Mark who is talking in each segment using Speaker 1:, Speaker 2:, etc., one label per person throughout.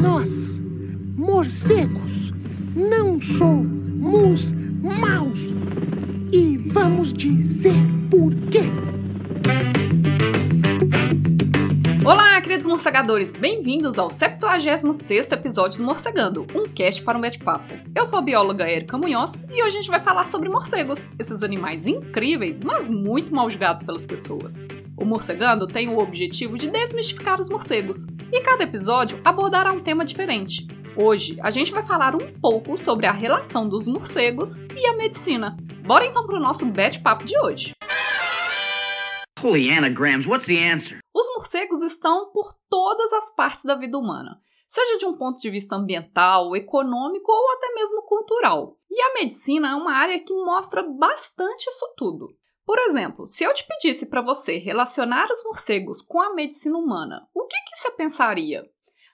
Speaker 1: Nós, morcegos, não somos maus. E vamos dizer por quê.
Speaker 2: Olá, queridos morcegadores! Bem-vindos ao 76 episódio do Morcegando, um cast para um bate-papo. Eu sou a bióloga Erika Munhoz e hoje a gente vai falar sobre morcegos, esses animais incríveis, mas muito mal julgados pelas pessoas. O Morcegando tem o objetivo de desmistificar os morcegos, e cada episódio abordará um tema diferente. Hoje a gente vai falar um pouco sobre a relação dos morcegos e a medicina. Bora então para o nosso bate-papo de hoje.
Speaker 3: Holy anagrams, what's the answer?
Speaker 2: Os morcegos estão por todas as partes da vida humana, seja de um ponto de vista ambiental, econômico ou até mesmo cultural. E a medicina é uma área que mostra bastante isso tudo. Por exemplo, se eu te pedisse para você relacionar os morcegos com a medicina humana, o que, que você pensaria?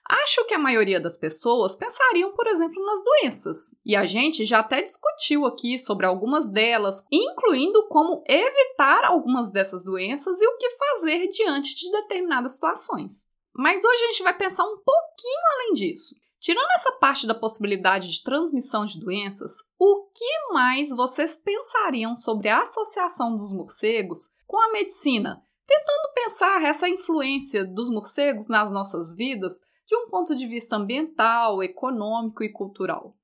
Speaker 2: Acho que a maioria das pessoas pensariam, por exemplo, nas doenças. E a gente já até discutiu aqui sobre algumas delas, incluindo como evitar algumas dessas doenças e o que fazer diante de determinadas situações. Mas hoje a gente vai pensar um pouquinho além disso. Tirando essa parte da possibilidade de transmissão de doenças, o que mais vocês pensariam sobre a associação dos morcegos com a medicina? Tentando pensar essa influência dos morcegos nas nossas vidas de um ponto de vista ambiental, econômico e cultural.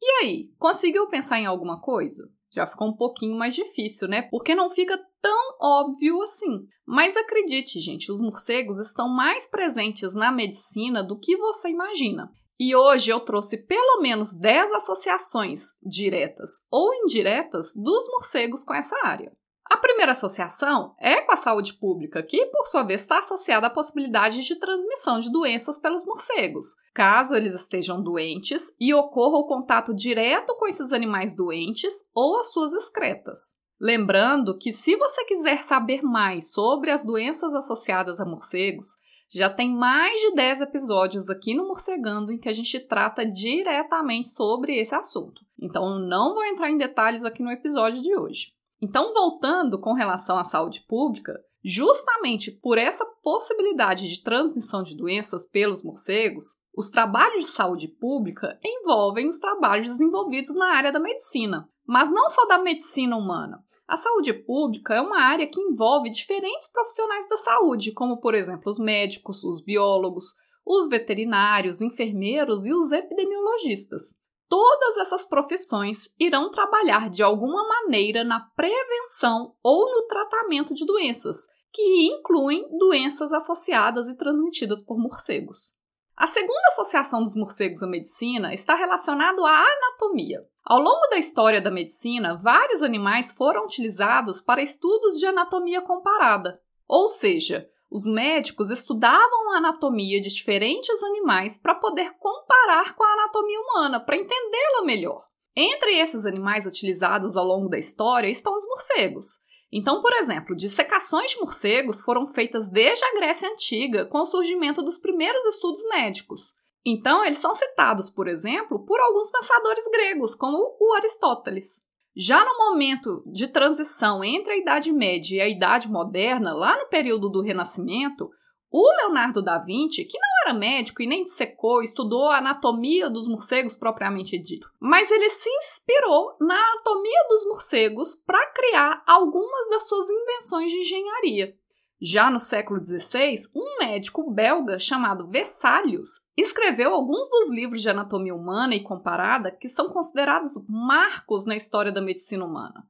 Speaker 2: E aí, conseguiu pensar em alguma coisa? Já ficou um pouquinho mais difícil, né? Porque não fica tão óbvio assim. Mas acredite, gente, os morcegos estão mais presentes na medicina do que você imagina. E hoje eu trouxe pelo menos 10 associações, diretas ou indiretas, dos morcegos com essa área. A primeira associação é com a saúde pública, que, por sua vez, está associada à possibilidade de transmissão de doenças pelos morcegos, caso eles estejam doentes e ocorra o contato direto com esses animais doentes ou as suas excretas. Lembrando que, se você quiser saber mais sobre as doenças associadas a morcegos, já tem mais de 10 episódios aqui no Morcegando em que a gente trata diretamente sobre esse assunto. Então, não vou entrar em detalhes aqui no episódio de hoje. Então, voltando com relação à saúde pública, justamente por essa possibilidade de transmissão de doenças pelos morcegos, os trabalhos de saúde pública envolvem os trabalhos desenvolvidos na área da medicina, mas não só da medicina humana. A saúde pública é uma área que envolve diferentes profissionais da saúde, como, por exemplo, os médicos, os biólogos, os veterinários, enfermeiros e os epidemiologistas. Todas essas profissões irão trabalhar de alguma maneira na prevenção ou no tratamento de doenças, que incluem doenças associadas e transmitidas por morcegos. A segunda associação dos morcegos à medicina está relacionada à anatomia. Ao longo da história da medicina, vários animais foram utilizados para estudos de anatomia comparada, ou seja, os médicos estudavam a anatomia de diferentes animais para poder comparar com a anatomia humana, para entendê-la melhor. Entre esses animais utilizados ao longo da história estão os morcegos. Então, por exemplo, dissecações de morcegos foram feitas desde a Grécia Antiga, com o surgimento dos primeiros estudos médicos. Então, eles são citados, por exemplo, por alguns pensadores gregos, como o Aristóteles. Já no momento de transição entre a Idade Média e a Idade Moderna, lá no período do Renascimento, o Leonardo da Vinci, que não era médico e nem dissecou, estudou a anatomia dos morcegos propriamente dito, mas ele se inspirou na anatomia dos morcegos para criar algumas das suas invenções de engenharia. Já no século XVI, um médico belga chamado Vesalius escreveu alguns dos livros de anatomia humana e comparada que são considerados marcos na história da medicina humana.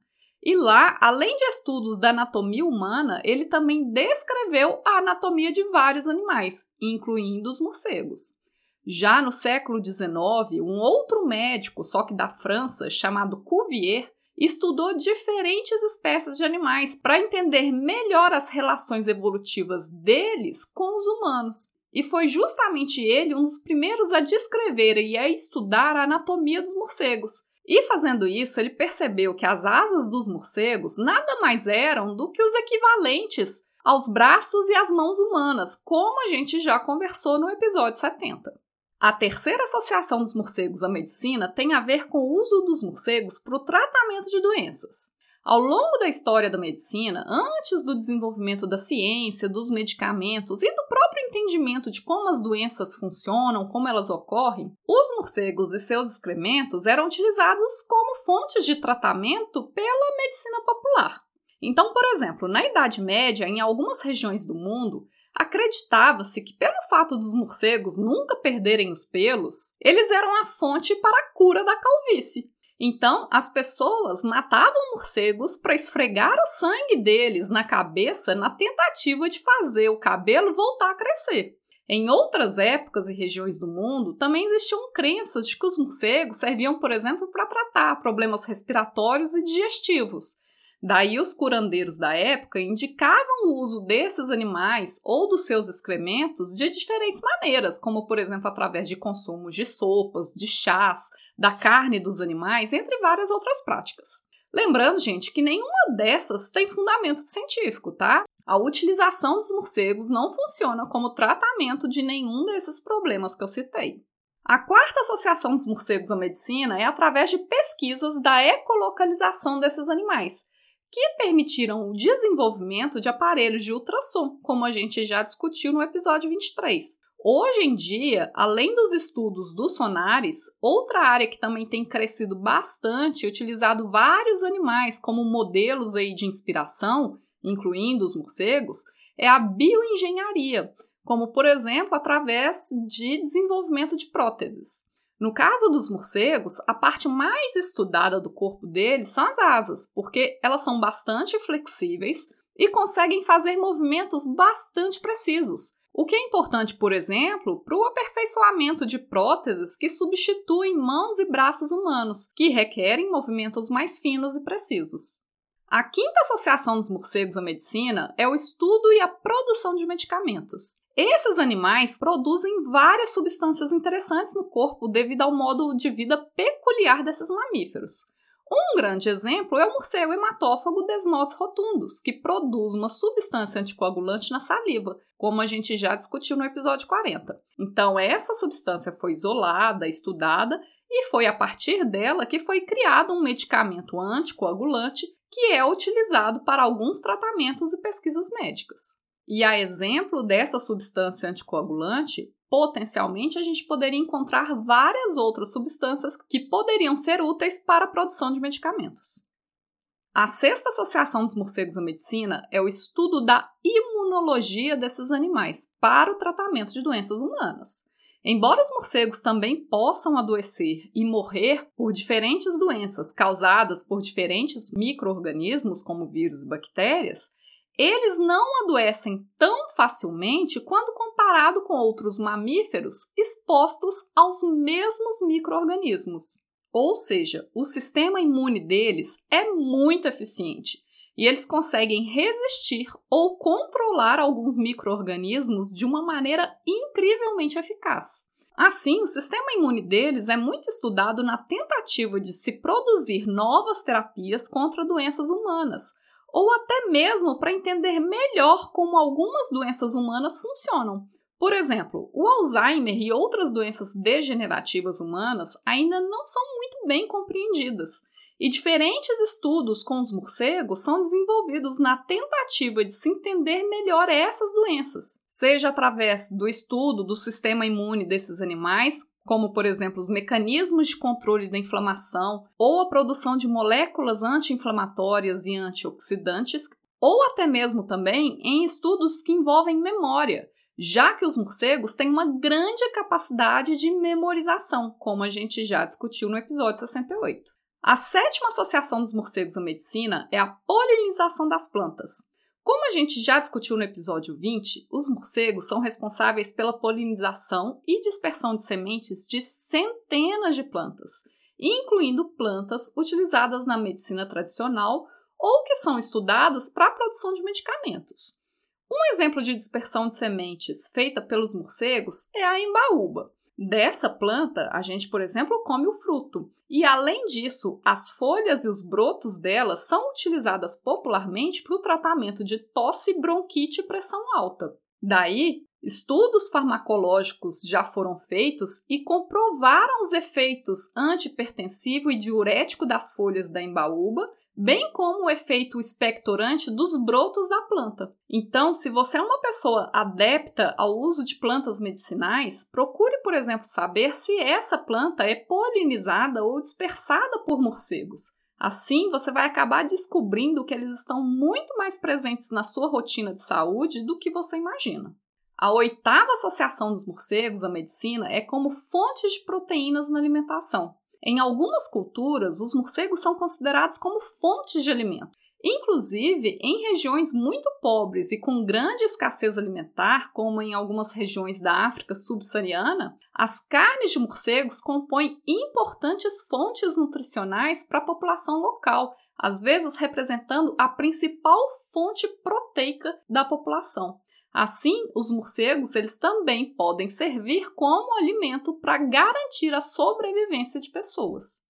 Speaker 2: E lá, além de estudos da anatomia humana, ele também descreveu a anatomia de vários animais, incluindo os morcegos. Já no século XIX, um outro médico, só que da França, chamado Cuvier, estudou diferentes espécies de animais para entender melhor as relações evolutivas deles com os humanos. E foi justamente ele um dos primeiros a descrever e a estudar a anatomia dos morcegos. E fazendo isso, ele percebeu que as asas dos morcegos nada mais eram do que os equivalentes aos braços e às mãos humanas, como a gente já conversou no episódio 70. A terceira associação dos morcegos à medicina tem a ver com o uso dos morcegos para o tratamento de doenças. Ao longo da história da medicina, antes do desenvolvimento da ciência, dos medicamentos e do próprio entendimento de como as doenças funcionam, como elas ocorrem, os morcegos e seus excrementos eram utilizados como fontes de tratamento pela medicina popular. Então, por exemplo, na Idade Média, em algumas regiões do mundo, acreditava-se que, pelo fato dos morcegos nunca perderem os pelos, eles eram a fonte para a cura da calvície. Então, as pessoas matavam morcegos para esfregar o sangue deles na cabeça na tentativa de fazer o cabelo voltar a crescer. Em outras épocas e regiões do mundo, também existiam crenças de que os morcegos serviam, por exemplo, para tratar problemas respiratórios e digestivos. Daí, os curandeiros da época indicavam o uso desses animais ou dos seus excrementos de diferentes maneiras, como, por exemplo, através de consumo de sopas, de chás, da carne dos animais, entre várias outras práticas. Lembrando, gente, que nenhuma dessas tem fundamento científico, tá? A utilização dos morcegos não funciona como tratamento de nenhum desses problemas que eu citei. A quarta associação dos morcegos à medicina é através de pesquisas da ecolocalização desses animais, que permitiram o desenvolvimento de aparelhos de ultrassom, como a gente já discutiu no episódio 23. Hoje em dia, além dos estudos dos sonares, outra área que também tem crescido bastante, utilizado vários animais como modelos aí de inspiração, incluindo os morcegos, é a bioengenharia, como por exemplo através de desenvolvimento de próteses. No caso dos morcegos, a parte mais estudada do corpo deles são as asas, porque elas são bastante flexíveis e conseguem fazer movimentos bastante precisos, o que é importante, por exemplo, para o aperfeiçoamento de próteses que substituem mãos e braços humanos, que requerem movimentos mais finos e precisos. A quinta associação dos morcegos à medicina é o estudo e a produção de medicamentos. Esses animais produzem várias substâncias interessantes no corpo devido ao modo de vida peculiar desses mamíferos. Um grande exemplo é o morcego hematófago Desmodos rotundos, que produz uma substância anticoagulante na saliva, como a gente já discutiu no episódio 40. Então, essa substância foi isolada, estudada, e foi a partir dela que foi criado um medicamento anticoagulante que é utilizado para alguns tratamentos e pesquisas médicas. E a exemplo dessa substância anticoagulante, potencialmente a gente poderia encontrar várias outras substâncias que poderiam ser úteis para a produção de medicamentos. A sexta associação dos morcegos à medicina é o estudo da imunologia desses animais para o tratamento de doenças humanas. Embora os morcegos também possam adoecer e morrer por diferentes doenças causadas por diferentes micro-organismos, como vírus e bactérias, eles não adoecem tão facilmente quando comparado com outros mamíferos expostos aos mesmos microorganismos. Ou seja, o sistema imune deles é muito eficiente e eles conseguem resistir ou controlar alguns microorganismos de uma maneira incrivelmente eficaz. Assim, o sistema imune deles é muito estudado na tentativa de se produzir novas terapias contra doenças humanas, ou até mesmo para entender melhor como algumas doenças humanas funcionam. Por exemplo, o Alzheimer e outras doenças degenerativas humanas ainda não são muito bem compreendidas, e diferentes estudos com os morcegos são desenvolvidos na tentativa de se entender melhor essas doenças, seja através do estudo do sistema imune desses animais, como por exemplo os mecanismos de controle da inflamação ou a produção de moléculas anti-inflamatórias e antioxidantes, ou até mesmo também em estudos que envolvem memória, já que os morcegos têm uma grande capacidade de memorização, como a gente já discutiu no episódio 68. A sétima associação dos morcegos à medicina é a polinização das plantas. Como a gente já discutiu no episódio 20, os morcegos são responsáveis pela polinização e dispersão de sementes de centenas de plantas, incluindo plantas utilizadas na medicina tradicional ou que são estudadas para a produção de medicamentos. Um exemplo de dispersão de sementes feita pelos morcegos é a embaúba. Dessa planta, a gente, por exemplo, come o fruto. E além disso, as folhas e os brotos dela são utilizadas popularmente para o tratamento de tosse, bronquite e pressão alta. Daí, estudos farmacológicos já foram feitos e comprovaram os efeitos antipertensivo e diurético das folhas da embaúba, bem como o efeito expectorante dos brotos da planta. Então, se você é uma pessoa adepta ao uso de plantas medicinais, procure, por exemplo, saber se essa planta é polinizada ou dispersada por morcegos. Assim, você vai acabar descobrindo que eles estão muito mais presentes na sua rotina de saúde do que você imagina. A oitava associação dos morcegos à medicina é como fonte de proteínas na alimentação. Em algumas culturas, os morcegos são considerados como fontes de alimento. Inclusive, em regiões muito pobres e com grande escassez alimentar, como em algumas regiões da África subsaariana, as carnes de morcegos compõem importantes fontes nutricionais para a população local, às vezes representando a principal fonte proteica da população. Assim, os morcegos eles também podem servir como alimento para garantir a sobrevivência de pessoas.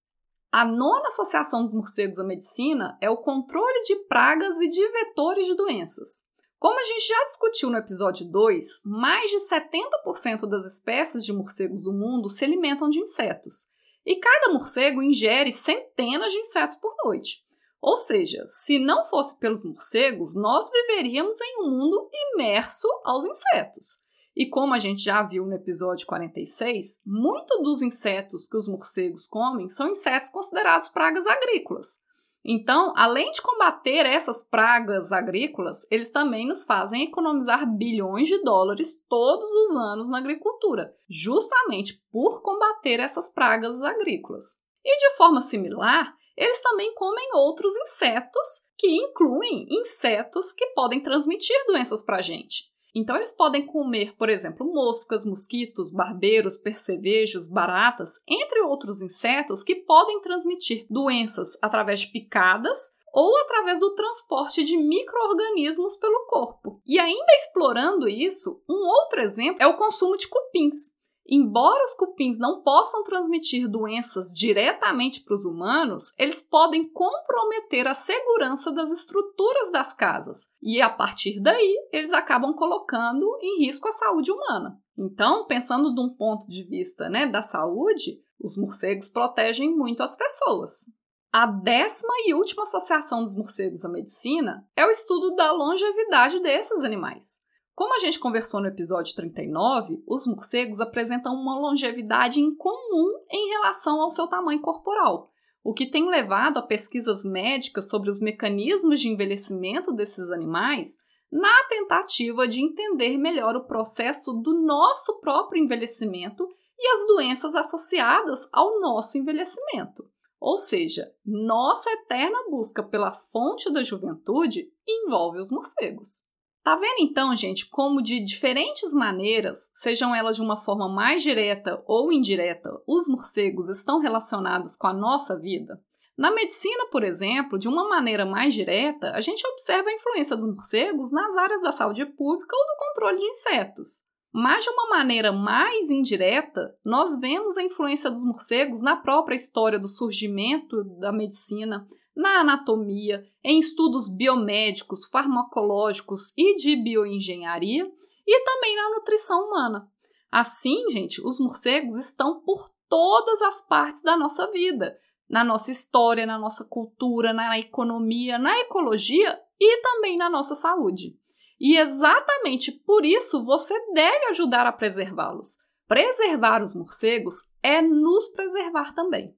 Speaker 2: A nona associação dos morcegos à medicina é o controle de pragas e de vetores de doenças. Como a gente já discutiu no episódio 2, mais de 70% das espécies de morcegos do mundo se alimentam de insetos, e cada morcego ingere centenas de insetos por noite. Ou seja, se não fosse pelos morcegos, nós viveríamos em um mundo imerso aos insetos. E como a gente já viu no episódio 46, muito dos insetos que os morcegos comem são insetos considerados pragas agrícolas. Então, além de combater essas pragas agrícolas, eles também nos fazem economizar bilhões de dólares todos os anos na agricultura, justamente por combater essas pragas agrícolas. E de forma similar, eles também comem outros insetos, que incluem insetos que podem transmitir doenças para a gente. Então, eles podem comer, por exemplo, moscas, mosquitos, barbeiros, percevejos, baratas, entre outros insetos que podem transmitir doenças através de picadas ou através do transporte de microorganismos pelo corpo. E ainda explorando isso, um outro exemplo é o consumo de cupins. Embora os cupins não possam transmitir doenças diretamente para os humanos, eles podem comprometer a segurança das estruturas das casas e, a partir daí, eles acabam colocando em risco a saúde humana. Então, pensando de um ponto de vista né, da saúde, os morcegos protegem muito as pessoas. A décima e última associação dos morcegos à medicina é o estudo da longevidade desses animais. Como a gente conversou no episódio 39, os morcegos apresentam uma longevidade incomum em relação ao seu tamanho corporal, o que tem levado a pesquisas médicas sobre os mecanismos de envelhecimento desses animais na tentativa de entender melhor o processo do nosso próprio envelhecimento e as doenças associadas ao nosso envelhecimento. Ou seja, nossa eterna busca pela fonte da juventude envolve os morcegos. Tá vendo então, gente, como de diferentes maneiras, sejam elas de uma forma mais direta ou indireta, os morcegos estão relacionados com a nossa vida? Na medicina, por exemplo, de uma maneira mais direta, a gente observa a influência dos morcegos nas áreas da saúde pública ou do controle de insetos. Mas de uma maneira mais indireta, nós vemos a influência dos morcegos na própria história do surgimento da medicina, na anatomia, em estudos biomédicos, farmacológicos e de bioengenharia, e também na nutrição humana. Assim, gente, os morcegos estão por todas as partes da nossa vida, na nossa história, na nossa cultura, na economia, na ecologia e também na nossa saúde. E exatamente por isso você deve ajudar a preservá-los. Preservar os morcegos é nos preservar também.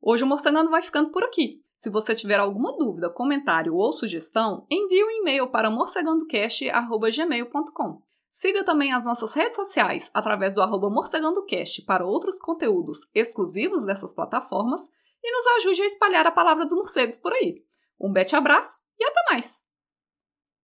Speaker 2: Hoje o Morcegando vai ficando por aqui. Se você tiver alguma dúvida, comentário ou sugestão, envie um e-mail para morcegandocast.gmail.com. Siga também as nossas redes sociais através do arroba morcegandocast para outros conteúdos exclusivos dessas plataformas e nos ajude a espalhar a palavra dos morcegos por aí. Um bete abraço e até mais!